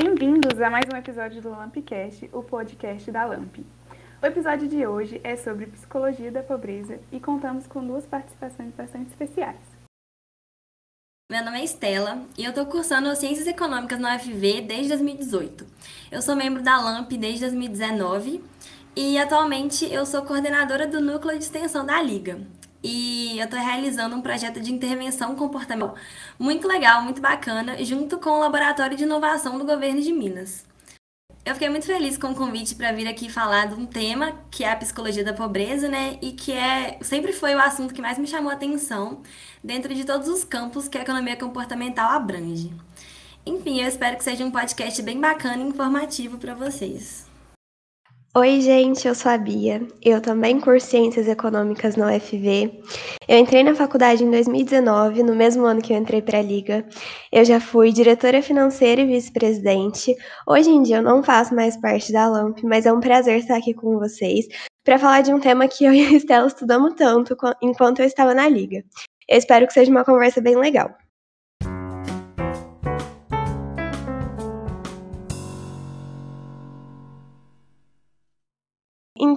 Bem-vindos a mais um episódio do Lampcast, o podcast da Lamp. O episódio de hoje é sobre psicologia da pobreza e contamos com duas participações bastante especiais. Meu nome é Estela e eu estou cursando Ciências Econômicas no UFV desde 2018. Eu sou membro da LAMP desde 2019 e atualmente eu sou coordenadora do núcleo de extensão da Liga. E eu estou realizando um projeto de intervenção comportamental muito legal, muito bacana, junto com o Laboratório de Inovação do Governo de Minas. Eu fiquei muito feliz com o convite para vir aqui falar de um tema que é a psicologia da pobreza, né? E que é sempre foi o assunto que mais me chamou a atenção dentro de todos os campos que a economia comportamental abrange. Enfim, eu espero que seja um podcast bem bacana e informativo para vocês. Oi, gente, eu sou a Bia. Eu também curso Ciências Econômicas na UFV. Eu entrei na faculdade em 2019, no mesmo ano que eu entrei para a Liga. Eu já fui diretora financeira e vice-presidente. Hoje em dia eu não faço mais parte da LAMP, mas é um prazer estar aqui com vocês para falar de um tema que eu e a Estela estudamos tanto enquanto eu estava na Liga. Eu espero que seja uma conversa bem legal.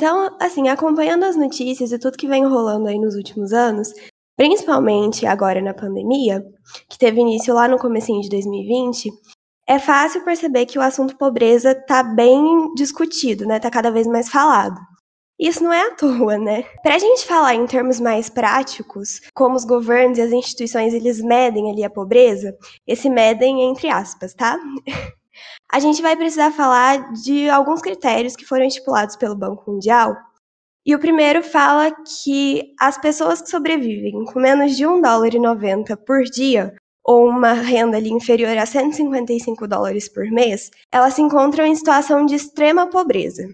Então, assim, acompanhando as notícias e tudo que vem rolando aí nos últimos anos, principalmente agora na pandemia, que teve início lá no comecinho de 2020, é fácil perceber que o assunto pobreza está bem discutido, né? Tá cada vez mais falado. Isso não é à toa, né? Para a gente falar em termos mais práticos, como os governos e as instituições eles medem ali a pobreza, esse medem entre aspas, tá? a gente vai precisar falar de alguns critérios que foram estipulados pelo Banco Mundial. E o primeiro fala que as pessoas que sobrevivem com menos de 1 dólar e 90 por dia, ou uma renda ali inferior a 155 dólares por mês, elas se encontram em situação de extrema pobreza.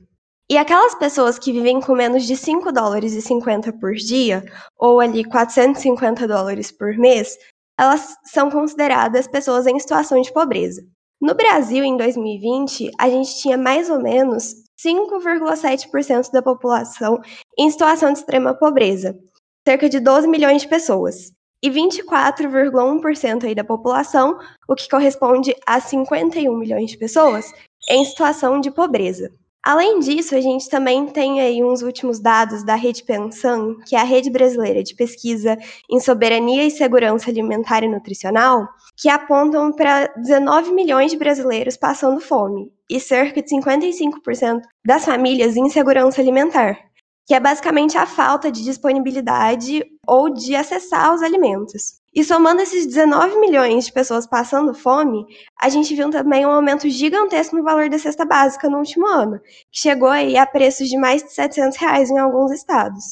E aquelas pessoas que vivem com menos de 5 dólares e 50 por dia, ou ali 450 dólares por mês, elas são consideradas pessoas em situação de pobreza. No Brasil, em 2020, a gente tinha mais ou menos 5,7% da população em situação de extrema pobreza, cerca de 12 milhões de pessoas, e 24,1% aí da população, o que corresponde a 51 milhões de pessoas, em situação de pobreza. Além disso, a gente também tem aí uns últimos dados da Rede Pensão, que é a rede brasileira de pesquisa em soberania e segurança alimentar e nutricional, que apontam para 19 milhões de brasileiros passando fome e cerca de 55% das famílias em insegurança alimentar, que é basicamente a falta de disponibilidade ou de acessar os alimentos. E somando esses 19 milhões de pessoas passando fome, a gente viu também um aumento gigantesco no valor da cesta básica no último ano, que chegou a preços de mais de 700 reais em alguns estados.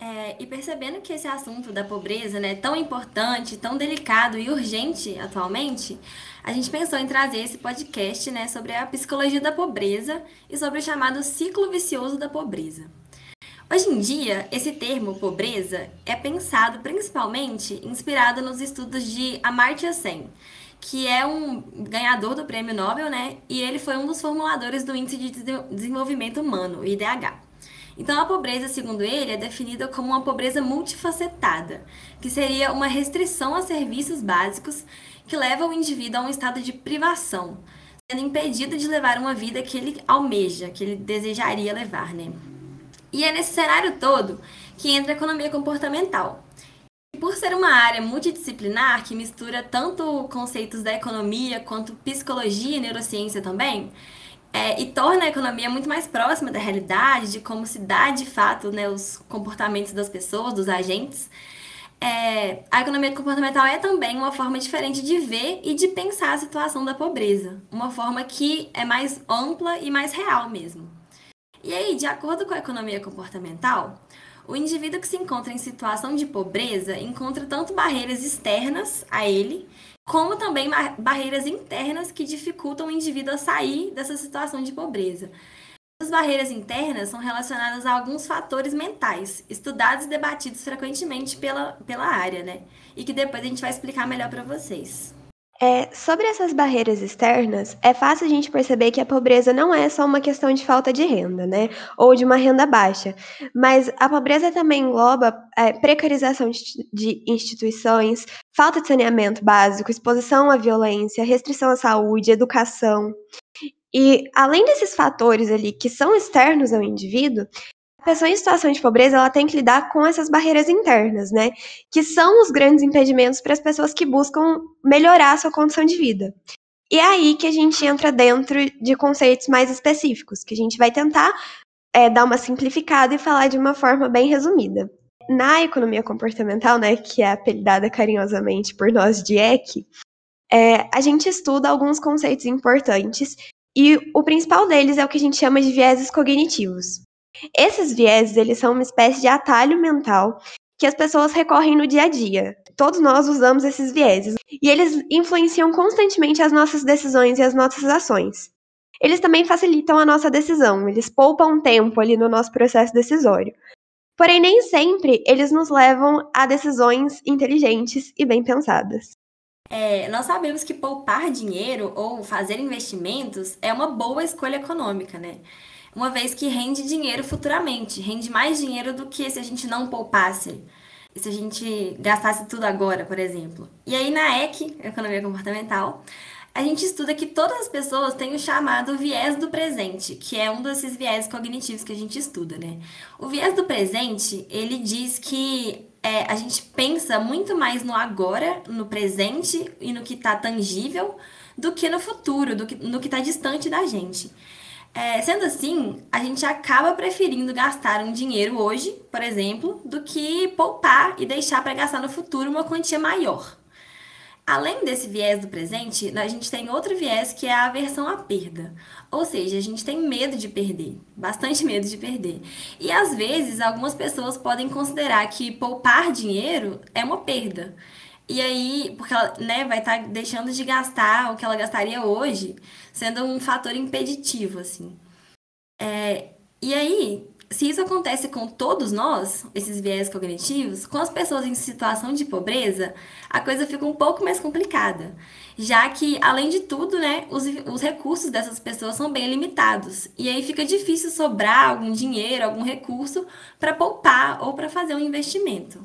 É, e percebendo que esse assunto da pobreza é né, tão importante, tão delicado e urgente atualmente, a gente pensou em trazer esse podcast né, sobre a psicologia da pobreza e sobre o chamado ciclo vicioso da pobreza. Hoje em dia, esse termo pobreza é pensado principalmente inspirado nos estudos de Amartya Sen, que é um ganhador do Prêmio Nobel, né? E ele foi um dos formuladores do Índice de Desenvolvimento Humano, IDH. Então, a pobreza, segundo ele, é definida como uma pobreza multifacetada, que seria uma restrição a serviços básicos que leva o indivíduo a um estado de privação, sendo impedido de levar uma vida que ele almeja, que ele desejaria levar, né? E é nesse cenário todo que entra a economia comportamental. E por ser uma área multidisciplinar que mistura tanto conceitos da economia quanto psicologia e neurociência também, é, e torna a economia muito mais próxima da realidade, de como se dá de fato né, os comportamentos das pessoas, dos agentes, é, a economia comportamental é também uma forma diferente de ver e de pensar a situação da pobreza. Uma forma que é mais ampla e mais real mesmo. E aí, de acordo com a economia comportamental, o indivíduo que se encontra em situação de pobreza encontra tanto barreiras externas a ele, como também barreiras internas que dificultam o indivíduo a sair dessa situação de pobreza. As barreiras internas são relacionadas a alguns fatores mentais, estudados e debatidos frequentemente pela, pela área, né? E que depois a gente vai explicar melhor para vocês. É, sobre essas barreiras externas, é fácil a gente perceber que a pobreza não é só uma questão de falta de renda, né? Ou de uma renda baixa. Mas a pobreza também engloba é, precarização de instituições, falta de saneamento básico, exposição à violência, restrição à saúde, educação. E além desses fatores ali que são externos ao indivíduo, pessoa em situação de pobreza ela tem que lidar com essas barreiras internas, né? Que são os grandes impedimentos para as pessoas que buscam melhorar a sua condição de vida. E é aí que a gente entra dentro de conceitos mais específicos, que a gente vai tentar é, dar uma simplificada e falar de uma forma bem resumida. Na economia comportamental, né, que é apelidada carinhosamente por nós de EC, é, a gente estuda alguns conceitos importantes e o principal deles é o que a gente chama de vieses cognitivos. Esses vieses, eles são uma espécie de atalho mental que as pessoas recorrem no dia a dia. Todos nós usamos esses vieses e eles influenciam constantemente as nossas decisões e as nossas ações. Eles também facilitam a nossa decisão, eles poupam tempo ali no nosso processo decisório. Porém, nem sempre eles nos levam a decisões inteligentes e bem pensadas. É, nós sabemos que poupar dinheiro ou fazer investimentos é uma boa escolha econômica, né? Uma vez que rende dinheiro futuramente, rende mais dinheiro do que se a gente não poupasse, se a gente gastasse tudo agora, por exemplo. E aí na EC, Economia Comportamental, a gente estuda que todas as pessoas têm o chamado viés do presente, que é um desses viés cognitivos que a gente estuda, né? O viés do presente, ele diz que é, a gente pensa muito mais no agora, no presente e no que está tangível, do que no futuro, do que, no que está distante da gente. É, sendo assim, a gente acaba preferindo gastar um dinheiro hoje, por exemplo, do que poupar e deixar para gastar no futuro uma quantia maior. Além desse viés do presente, a gente tem outro viés que é a aversão à perda. Ou seja, a gente tem medo de perder, bastante medo de perder. E às vezes, algumas pessoas podem considerar que poupar dinheiro é uma perda. E aí, porque ela né, vai estar tá deixando de gastar o que ela gastaria hoje, sendo um fator impeditivo, assim. É, e aí, se isso acontece com todos nós, esses viés cognitivos, com as pessoas em situação de pobreza, a coisa fica um pouco mais complicada. Já que, além de tudo, né, os, os recursos dessas pessoas são bem limitados. E aí fica difícil sobrar algum dinheiro, algum recurso para poupar ou para fazer um investimento.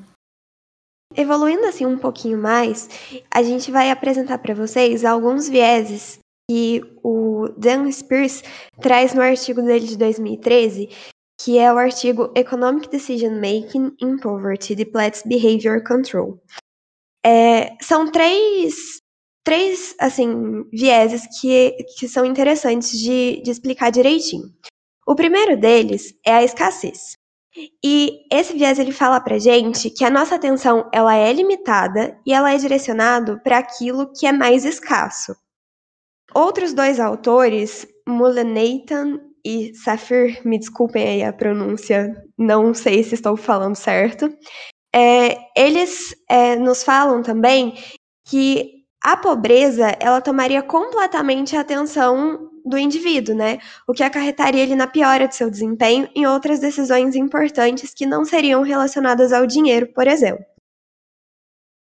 Evoluindo assim um pouquinho mais, a gente vai apresentar para vocês alguns vieses que o Dan Spears traz no artigo dele de 2013, que é o artigo Economic Decision Making in Poverty Depletes Behavior Control. É, são três, três assim, vieses que, que são interessantes de, de explicar direitinho. O primeiro deles é a escassez. E esse viés ele fala pra gente que a nossa atenção ela é limitada e ela é direcionado para aquilo que é mais escasso. Outros dois autores, Mullenathan e Safir, me desculpem aí a pronúncia, não sei se estou falando certo, é, eles é, nos falam também que a pobreza ela tomaria completamente a atenção do indivíduo, né? O que acarretaria ele na piora de seu desempenho em outras decisões importantes que não seriam relacionadas ao dinheiro, por exemplo.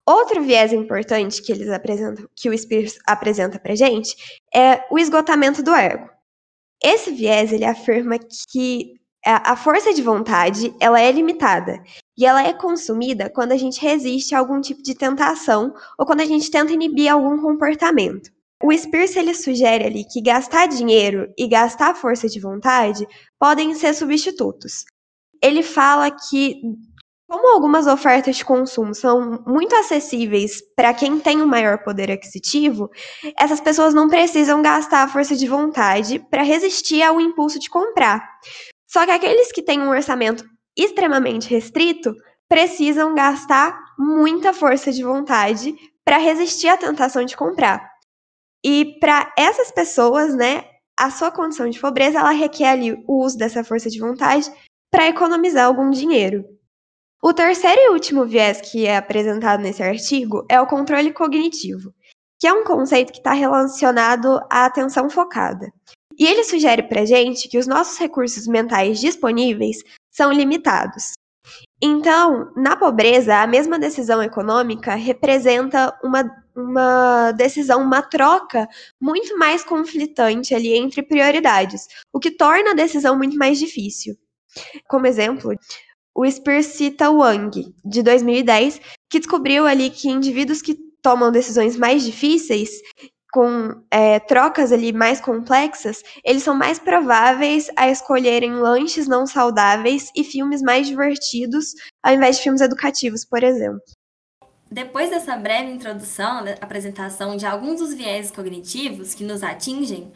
Outro viés importante que eles apresentam, que o Spears apresenta pra gente, é o esgotamento do ego. Esse viés ele afirma que a força de vontade ela é limitada e ela é consumida quando a gente resiste a algum tipo de tentação ou quando a gente tenta inibir algum comportamento. O Spears ele sugere ali que gastar dinheiro e gastar força de vontade podem ser substitutos. Ele fala que como algumas ofertas de consumo são muito acessíveis para quem tem um maior poder aquisitivo, essas pessoas não precisam gastar a força de vontade para resistir ao impulso de comprar. Só que aqueles que têm um orçamento extremamente restrito precisam gastar muita força de vontade para resistir à tentação de comprar. E para essas pessoas, né, a sua condição de pobreza, ela requer ali o uso dessa força de vontade para economizar algum dinheiro. O terceiro e último viés que é apresentado nesse artigo é o controle cognitivo, que é um conceito que está relacionado à atenção focada. E ele sugere para gente que os nossos recursos mentais disponíveis são limitados. Então, na pobreza, a mesma decisão econômica representa uma, uma decisão, uma troca muito mais conflitante ali entre prioridades, o que torna a decisão muito mais difícil. Como exemplo, o Spears cita Wang, de 2010, que descobriu ali que indivíduos que tomam decisões mais difíceis com é, trocas ali mais complexas, eles são mais prováveis a escolherem lanches não saudáveis e filmes mais divertidos, ao invés de filmes educativos, por exemplo. Depois dessa breve introdução, apresentação de alguns dos viéses cognitivos que nos atingem,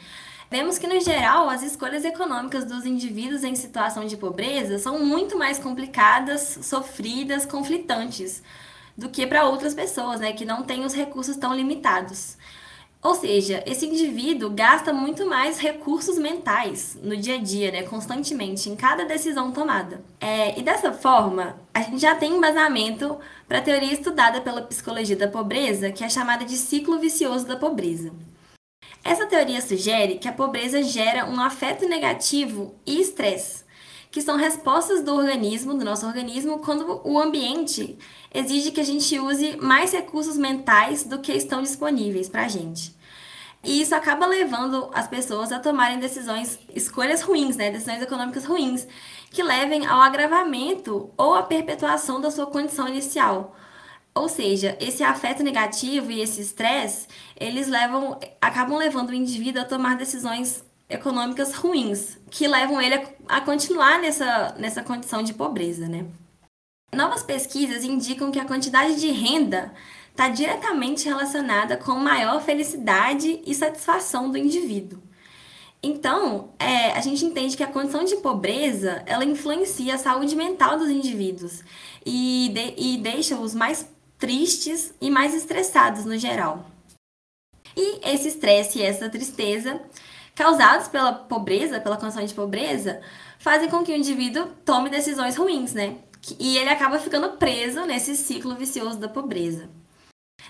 vemos que, no geral, as escolhas econômicas dos indivíduos em situação de pobreza são muito mais complicadas, sofridas, conflitantes do que para outras pessoas, né, que não têm os recursos tão limitados. Ou seja, esse indivíduo gasta muito mais recursos mentais no dia a dia, né, constantemente, em cada decisão tomada. É, e dessa forma, a gente já tem embasamento para a teoria estudada pela psicologia da pobreza, que é chamada de ciclo vicioso da pobreza. Essa teoria sugere que a pobreza gera um afeto negativo e estresse, que são respostas do organismo, do nosso organismo, quando o ambiente exige que a gente use mais recursos mentais do que estão disponíveis para a gente. E isso acaba levando as pessoas a tomarem decisões, escolhas ruins, né? Decisões econômicas ruins, que levem ao agravamento ou à perpetuação da sua condição inicial. Ou seja, esse afeto negativo e esse estresse, eles levam, acabam levando o indivíduo a tomar decisões econômicas ruins, que levam ele a, continuar nessa, nessa condição de pobreza, né? Novas pesquisas indicam que a quantidade de renda está diretamente relacionada com maior felicidade e satisfação do indivíduo. Então, é, a gente entende que a condição de pobreza ela influencia a saúde mental dos indivíduos e, de, e deixa-os mais tristes e mais estressados no geral. E esse estresse e essa tristeza causados pela pobreza, pela condição de pobreza, fazem com que o indivíduo tome decisões ruins, né? E ele acaba ficando preso nesse ciclo vicioso da pobreza.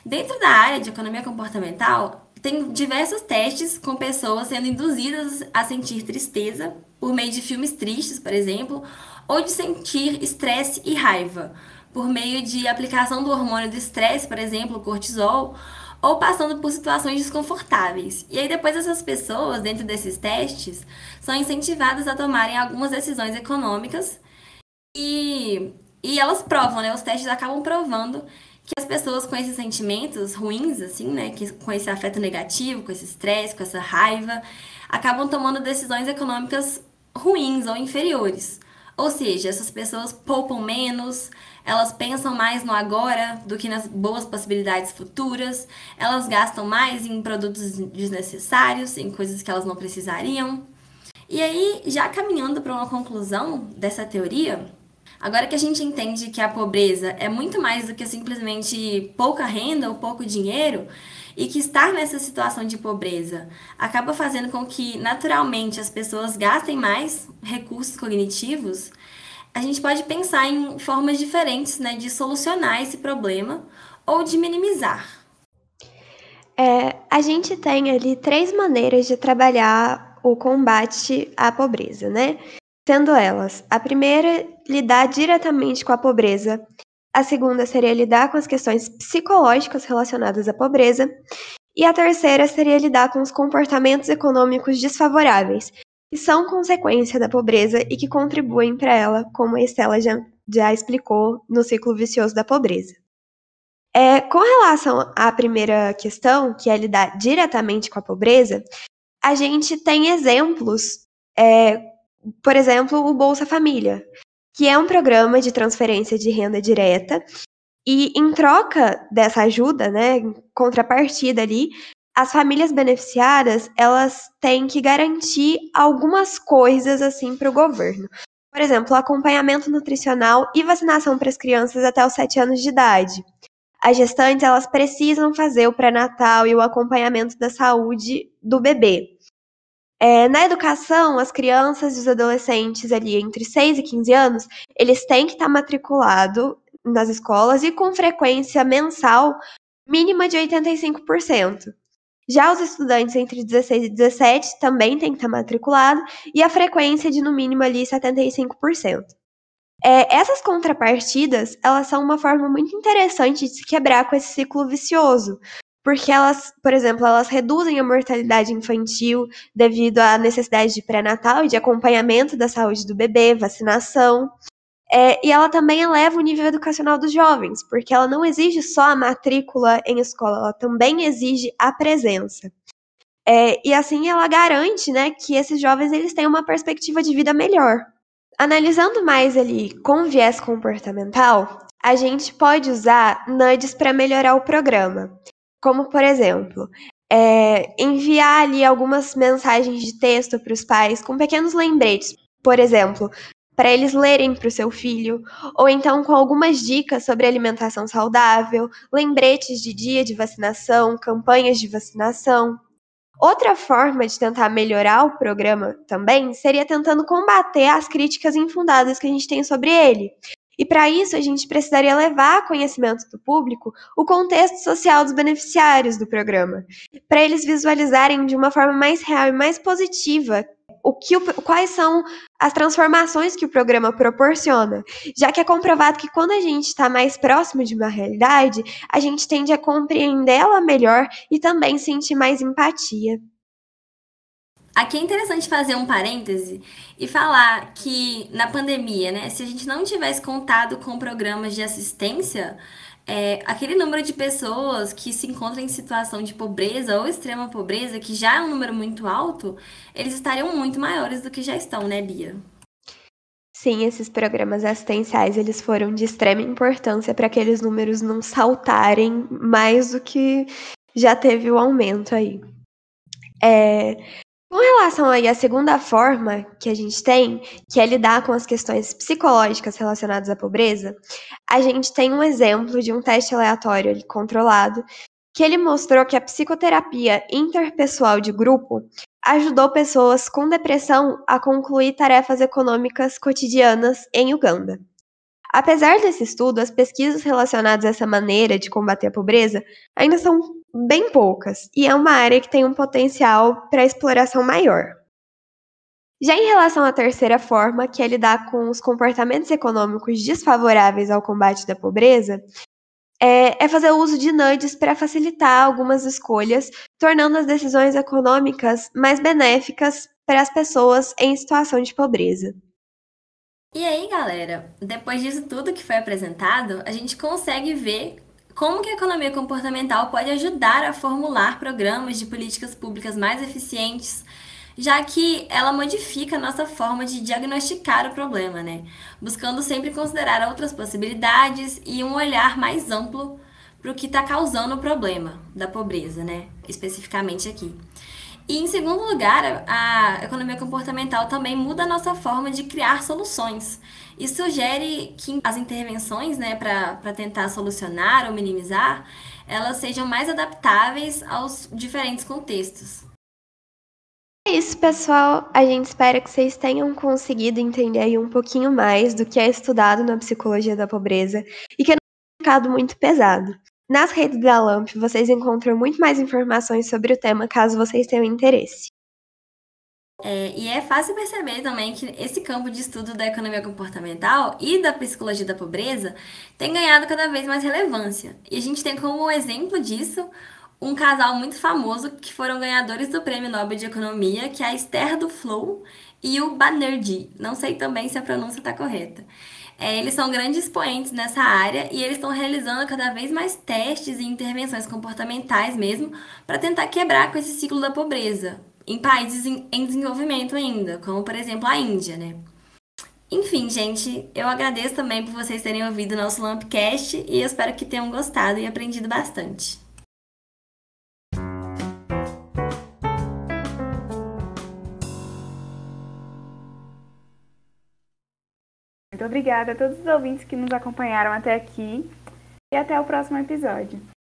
Dentro da área de economia comportamental, tem diversos testes com pessoas sendo induzidas a sentir tristeza por meio de filmes tristes, por exemplo, ou de sentir estresse e raiva por meio de aplicação do hormônio do estresse, por exemplo, cortisol, ou passando por situações desconfortáveis. E aí depois essas pessoas, dentro desses testes, são incentivadas a tomarem algumas decisões econômicas e, e elas provam, né? Os testes acabam provando que as pessoas com esses sentimentos ruins, assim, né? Que, com esse afeto negativo, com esse estresse, com essa raiva, acabam tomando decisões econômicas ruins ou inferiores. Ou seja, essas pessoas poupam menos, elas pensam mais no agora do que nas boas possibilidades futuras, elas gastam mais em produtos desnecessários, em coisas que elas não precisariam. E aí, já caminhando para uma conclusão dessa teoria, agora que a gente entende que a pobreza é muito mais do que simplesmente pouca renda ou pouco dinheiro, e que estar nessa situação de pobreza acaba fazendo com que naturalmente as pessoas gastem mais recursos cognitivos, a gente pode pensar em formas diferentes né, de solucionar esse problema ou de minimizar. É, a gente tem ali três maneiras de trabalhar o combate à pobreza, né? Sendo elas, a primeira, lidar diretamente com a pobreza, a segunda seria lidar com as questões psicológicas relacionadas à pobreza, e a terceira seria lidar com os comportamentos econômicos desfavoráveis, que são consequência da pobreza e que contribuem para ela, como a Estela já, já explicou no ciclo vicioso da pobreza. É, com relação à primeira questão, que é lidar diretamente com a pobreza, a gente tem exemplos, é, por exemplo, o Bolsa Família, que é um programa de transferência de renda direta, e em troca dessa ajuda, né, contrapartida ali, as famílias beneficiadas, elas têm que garantir algumas coisas assim para o governo. Por exemplo, acompanhamento nutricional e vacinação para as crianças até os 7 anos de idade. As gestantes, elas precisam fazer o pré-natal e o acompanhamento da saúde do bebê. É, na educação, as crianças e os adolescentes ali entre 6 e 15 anos, eles têm que estar matriculados nas escolas e com frequência mensal mínima de 85%. Já os estudantes entre 16 e 17 também têm que estar matriculado e a frequência de no mínimo ali 75%. É, essas contrapartidas, elas são uma forma muito interessante de se quebrar com esse ciclo vicioso, porque elas, por exemplo, elas reduzem a mortalidade infantil devido à necessidade de pré-natal e de acompanhamento da saúde do bebê, vacinação. É, e ela também eleva o nível educacional dos jovens, porque ela não exige só a matrícula em escola, ela também exige a presença. É, e assim ela garante né, que esses jovens eles têm uma perspectiva de vida melhor. Analisando mais ali com viés comportamental, a gente pode usar nudges para melhorar o programa. Como, por exemplo, é, enviar ali algumas mensagens de texto para os pais com pequenos lembretes. Por exemplo, para eles lerem para o seu filho, ou então com algumas dicas sobre alimentação saudável, lembretes de dia de vacinação, campanhas de vacinação. Outra forma de tentar melhorar o programa também seria tentando combater as críticas infundadas que a gente tem sobre ele. E para isso, a gente precisaria levar a conhecimento do público o contexto social dos beneficiários do programa, para eles visualizarem de uma forma mais real e mais positiva o que quais são as transformações que o programa proporciona, já que é comprovado que quando a gente está mais próximo de uma realidade, a gente tende a compreendê-la melhor e também sentir mais empatia. Aqui é interessante fazer um parêntese e falar que na pandemia, né, se a gente não tivesse contado com programas de assistência, é, aquele número de pessoas que se encontram em situação de pobreza ou extrema pobreza, que já é um número muito alto, eles estariam muito maiores do que já estão, né, Bia? Sim, esses programas assistenciais eles foram de extrema importância para aqueles números não saltarem mais do que já teve o aumento aí. É, com relação aí à segunda forma que a gente tem, que é lidar com as questões psicológicas relacionadas à pobreza, a gente tem um exemplo de um teste aleatório controlado, que ele mostrou que a psicoterapia interpessoal de grupo ajudou pessoas com depressão a concluir tarefas econômicas cotidianas em Uganda. Apesar desse estudo, as pesquisas relacionadas a essa maneira de combater a pobreza ainda são bem poucas, e é uma área que tem um potencial para exploração maior. Já em relação à terceira forma, que é lidar com os comportamentos econômicos desfavoráveis ao combate da pobreza, é, é fazer uso de nudges para facilitar algumas escolhas, tornando as decisões econômicas mais benéficas para as pessoas em situação de pobreza. E aí, galera, depois disso tudo que foi apresentado, a gente consegue ver como que a economia comportamental pode ajudar a formular programas de políticas públicas mais eficientes, já que ela modifica a nossa forma de diagnosticar o problema, né? Buscando sempre considerar outras possibilidades e um olhar mais amplo para o que está causando o problema da pobreza, né? Especificamente aqui. E em segundo lugar, a economia comportamental também muda a nossa forma de criar soluções. E sugere que as intervenções, né, para tentar solucionar ou minimizar, elas sejam mais adaptáveis aos diferentes contextos. É isso, pessoal. A gente espera que vocês tenham conseguido entender um pouquinho mais do que é estudado na psicologia da pobreza e que não é um ficado muito pesado. Nas redes da LAMP vocês encontram muito mais informações sobre o tema caso vocês tenham interesse. É, e é fácil perceber também que esse campo de estudo da economia comportamental e da psicologia da pobreza tem ganhado cada vez mais relevância. E a gente tem como exemplo disso um casal muito famoso que foram ganhadores do Prêmio Nobel de Economia, que é a Esther do Flow e o Banerjee. Não sei também se a pronúncia está correta. É, eles são grandes expoentes nessa área e eles estão realizando cada vez mais testes e intervenções comportamentais mesmo para tentar quebrar com esse ciclo da pobreza em países em, em desenvolvimento ainda, como por exemplo a Índia, né? Enfim, gente, eu agradeço também por vocês terem ouvido o nosso Lampcast e espero que tenham gostado e aprendido bastante. Obrigada a todos os ouvintes que nos acompanharam até aqui e até o próximo episódio.